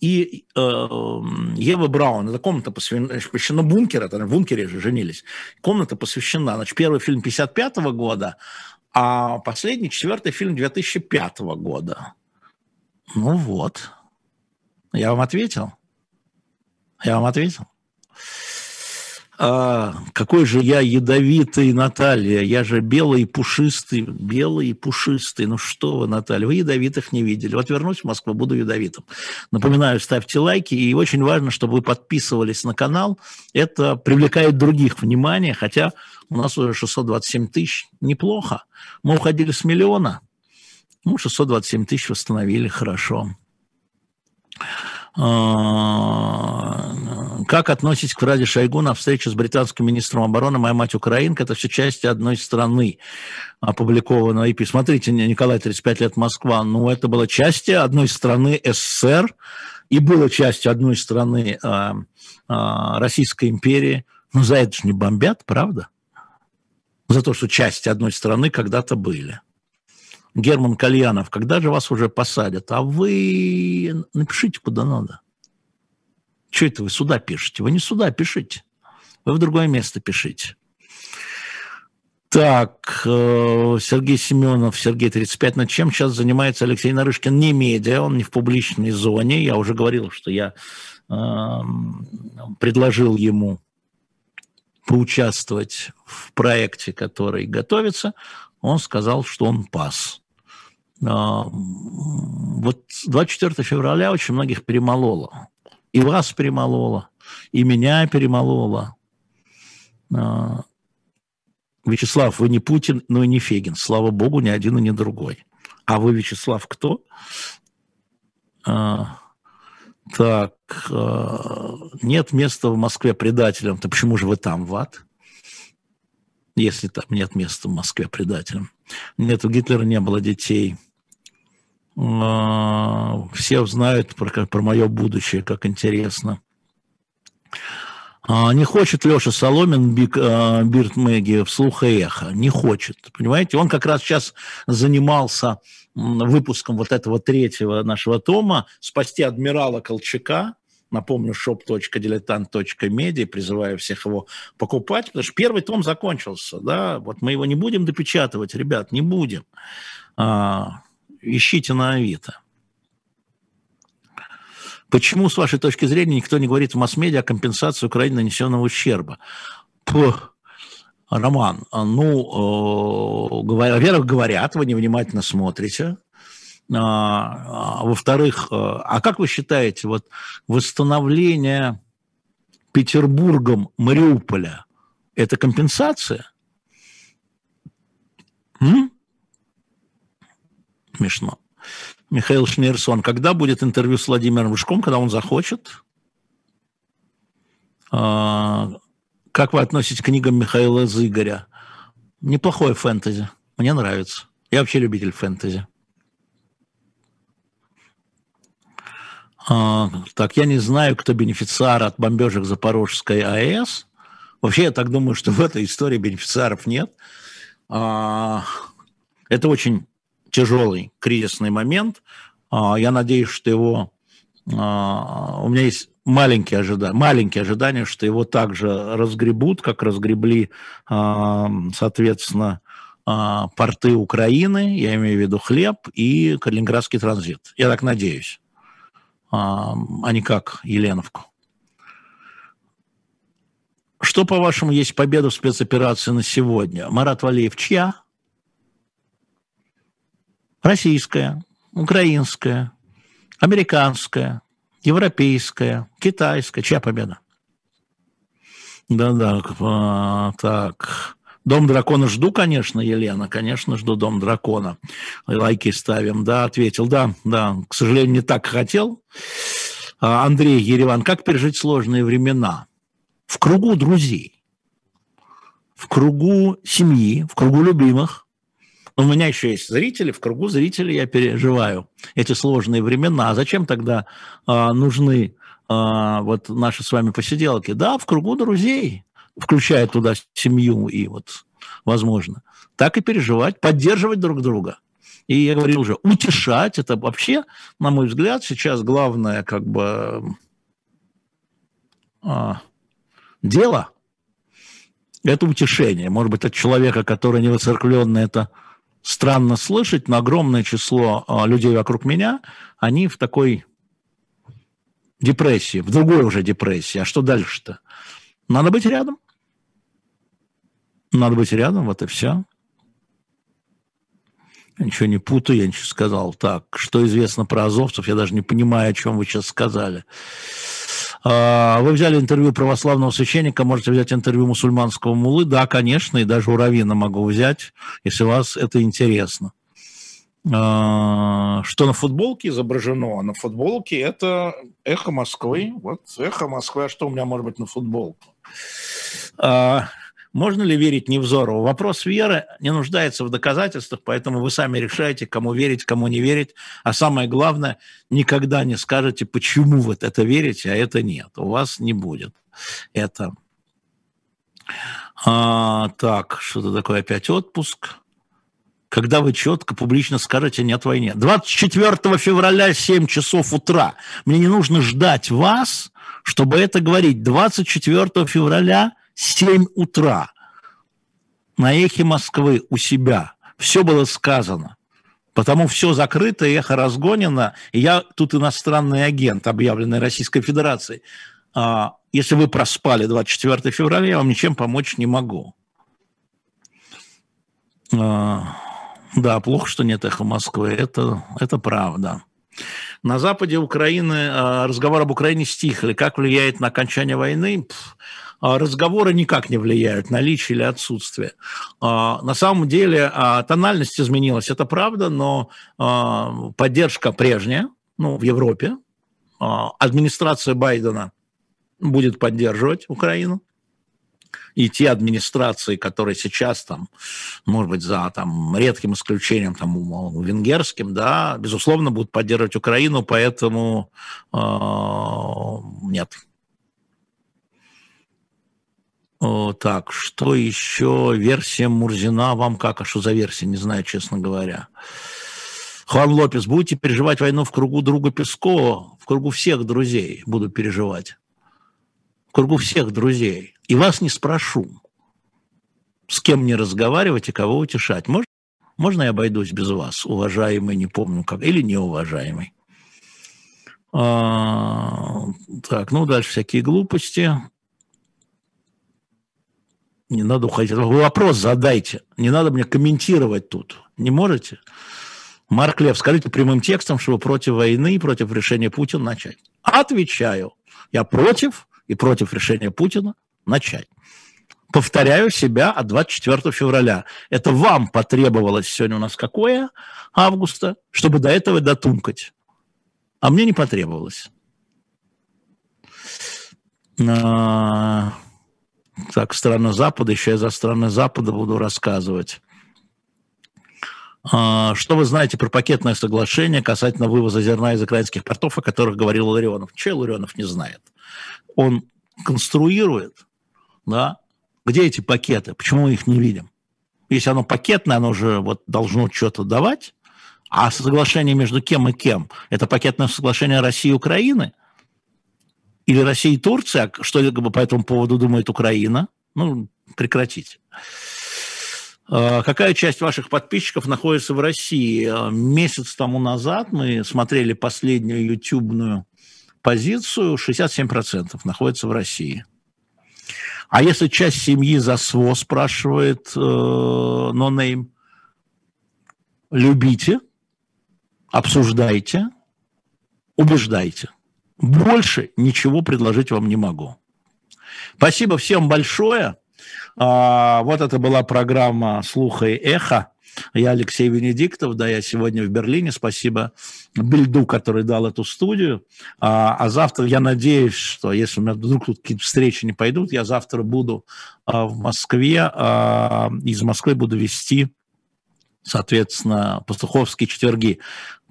и э, Ева Браун. Эта комната посвящена бункеру, это в бункере же женились. Комната посвящена, значит, первый фильм 55 -го года, а последний, четвертый фильм 2005 -го года. Ну вот. Я вам ответил. Я вам ответил. А, какой же я ядовитый, Наталья, я же белый и пушистый, белый и пушистый. Ну что вы, Наталья, вы ядовитых не видели. Вот вернусь в Москву, буду ядовитым. Напоминаю, ставьте лайки, и очень важно, чтобы вы подписывались на канал. Это привлекает других внимание, хотя у нас уже 627 тысяч, неплохо. Мы уходили с миллиона, ну, 627 тысяч восстановили, хорошо. Как относитесь к фразе Шойгу на встрече с британским министром обороны «Моя мать украинка» – это все части одной страны, опубликованной IP. Смотрите, Николай, 35 лет Москва, ну, это было части одной страны СССР и было частью одной страны а, а, Российской империи. Ну, за это же не бомбят, правда? За то, что части одной страны когда-то были. Герман Кальянов, когда же вас уже посадят? А вы напишите куда надо. Что это вы сюда пишете? Вы не сюда пишите. Вы в другое место пишите. Так, э, Сергей Семенов, Сергей 35. Над чем сейчас занимается Алексей Нарышкин? Не медиа, он не в публичной зоне. Я уже говорил, что я э, предложил ему поучаствовать в проекте, который готовится. Он сказал, что он пас. А, вот 24 февраля очень многих перемололо. И вас перемололо, и меня перемололо. А, Вячеслав, вы не Путин, но и не Фегин. Слава богу, ни один и ни другой. А вы, Вячеслав, кто? А, так, нет места в Москве предателям. То почему же вы там, в ад? Если там нет места в Москве предателям. Нет, у Гитлера не было детей. А, все знают про, про мое будущее, как интересно. А, не хочет Леша Соломин Биг, а, Бирт Мэгги вслух и эхо. Не хочет. Понимаете, он как раз сейчас занимался выпуском вот этого третьего нашего тома «Спасти адмирала Колчака», напомню, shop.diletant.media, призываю всех его покупать, потому что первый том закончился, да, вот мы его не будем допечатывать, ребят, не будем ищите на Авито. Почему, с вашей точки зрения, никто не говорит в масс-медиа о компенсации Украине нанесенного ущерба? Пух. Роман, ну, э, во-первых, говорят, вы невнимательно смотрите. А, а, во-вторых, э, а как вы считаете, вот восстановление Петербургом Мариуполя – это компенсация? М? Смешно. Михаил Шнирсон. Когда будет интервью с Владимиром Рыжком, когда он захочет? А, как вы относитесь к книгам Михаила Зыгоря? Неплохое фэнтези. Мне нравится. Я вообще любитель фэнтези. Так, я не знаю, кто бенефициар от бомбежек Запорожской АЭС. Вообще, я так думаю, что в этой истории бенефициаров нет. А, это очень тяжелый кризисный момент. А, я надеюсь, что его... А, у меня есть маленькие ожидания, маленькие ожидания, что его также разгребут, как разгребли, а, соответственно, порты Украины, я имею в виду хлеб и Калининградский транзит. Я так надеюсь, а не как Еленовку. Что, по-вашему, есть победа в спецоперации на сегодня? Марат Валеев чья? Российская. украинская, американская, европейская, китайская. Чья победа? Да-да, а, так. Дом дракона жду, конечно, Елена, конечно, жду Дом дракона. Лайки ставим, да, ответил, да, да. К сожалению, не так хотел. А, Андрей Ереван, как пережить сложные времена? В кругу друзей, в кругу семьи, в кругу любимых. У меня еще есть зрители, в кругу зрителей я переживаю эти сложные времена. А зачем тогда а, нужны а, вот наши с вами посиделки, да, в кругу друзей, включая туда семью и вот, возможно, так и переживать, поддерживать друг друга. И я говорил уже, утешать, это вообще, на мой взгляд, сейчас главное как бы а, дело, это утешение. Может быть, от человека, который не воцерквленный, это странно слышать, но огромное число а, людей вокруг меня, они в такой депрессии, в другой уже депрессии. А что дальше-то? Надо быть рядом. Надо быть рядом, вот и все. Я ничего не путаю, я ничего сказал. Так, что известно про азовцев, я даже не понимаю, о чем вы сейчас сказали. А, вы взяли интервью православного священника, можете взять интервью мусульманского мулы? Да, конечно, и даже у равина могу взять, если вас это интересно. А, что на футболке изображено? На футболке это эхо Москвы. Вот эхо Москвы. А что у меня может быть на футболке? А, можно ли верить Невзорову? Вопрос веры не нуждается в доказательствах, поэтому вы сами решаете, кому верить, кому не верить. А самое главное, никогда не скажете, почему вы это верите, а это нет. У вас не будет это. А, так, что-то такое опять отпуск когда вы четко, публично скажете «нет войне». 24 февраля, 7 часов утра. Мне не нужно ждать вас, чтобы это говорить. 24 февраля, 7 утра. На эхе Москвы у себя. Все было сказано. Потому все закрыто, эхо разгонено. И я тут иностранный агент, объявленный Российской Федерацией. А, если вы проспали 24 февраля, я вам ничем помочь не могу. А, да, плохо, что нет эхо Москвы, это, это правда. На западе Украины а, разговор об Украине стихли. Как влияет на окончание войны? А, разговоры никак не влияют, наличие или отсутствие. А, на самом деле тональность изменилась, это правда, но поддержка прежняя, ну, в Европе. Администрация Байдена будет поддерживать Украину и те администрации, которые сейчас там, может быть, за там, редким исключением там, венгерским, да, безусловно, будут поддерживать Украину, поэтому э, нет. Так, что еще? Версия Мурзина вам как? А что за версия? Не знаю, честно говоря. Хуан Лопес, будете переживать войну в кругу друга Пескова? В кругу всех друзей буду переживать. Кругу всех друзей и вас не спрошу, с кем мне разговаривать и кого утешать. Можно, можно я обойдусь без вас, уважаемый, не помню как, или неуважаемый? А, так, ну дальше всякие глупости. Не надо уходить. Вы вопрос задайте. Не надо мне комментировать тут. Не можете? Марк Лев, скажите прямым текстом, что вы против войны против решения Путина начать. Отвечаю. Я против и против решения Путина начать. Повторяю себя от 24 февраля. Это вам потребовалось сегодня у нас какое августа, чтобы до этого дотумкать. А мне не потребовалось. А, так, страна Запада, еще я за страны Запада буду рассказывать. А, что вы знаете про пакетное соглашение касательно вывоза зерна из украинских портов, о которых говорил Ларионов? Че Ларионов не знает? Он конструирует да, где эти пакеты? Почему мы их не видим? Если оно пакетное, оно же вот должно что-то давать, а соглашение между кем и кем? Это пакетное соглашение России и Украины? Или России и Турции? А что по этому поводу думает Украина? Ну, прекратите. А, какая часть ваших подписчиков находится в России? Месяц тому назад мы смотрели последнюю ютубную позицию, 67% находится в России. А если часть семьи за СВО, спрашивает э, нонейм, любите, обсуждайте, убеждайте. Больше ничего предложить вам не могу. Спасибо всем большое. А, вот это была программа «Слуха и эхо». Я Алексей Венедиктов, да, я сегодня в Берлине. Спасибо Бельду, который дал эту студию. А, а завтра я надеюсь, что если у меня вдруг тут какие-то встречи не пойдут, я завтра буду а, в Москве, а, из Москвы буду вести соответственно, пастуховские четверги.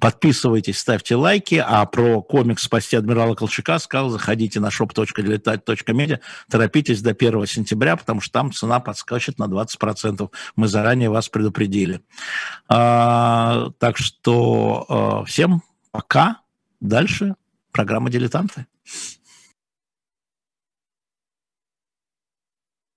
Подписывайтесь, ставьте лайки, а про комикс «Спасти адмирала Колчака» сказал, заходите на shop.diletant.media, торопитесь до 1 сентября, потому что там цена подскочит на 20%. Мы заранее вас предупредили. А, так что а, всем пока. Дальше программа «Дилетанты».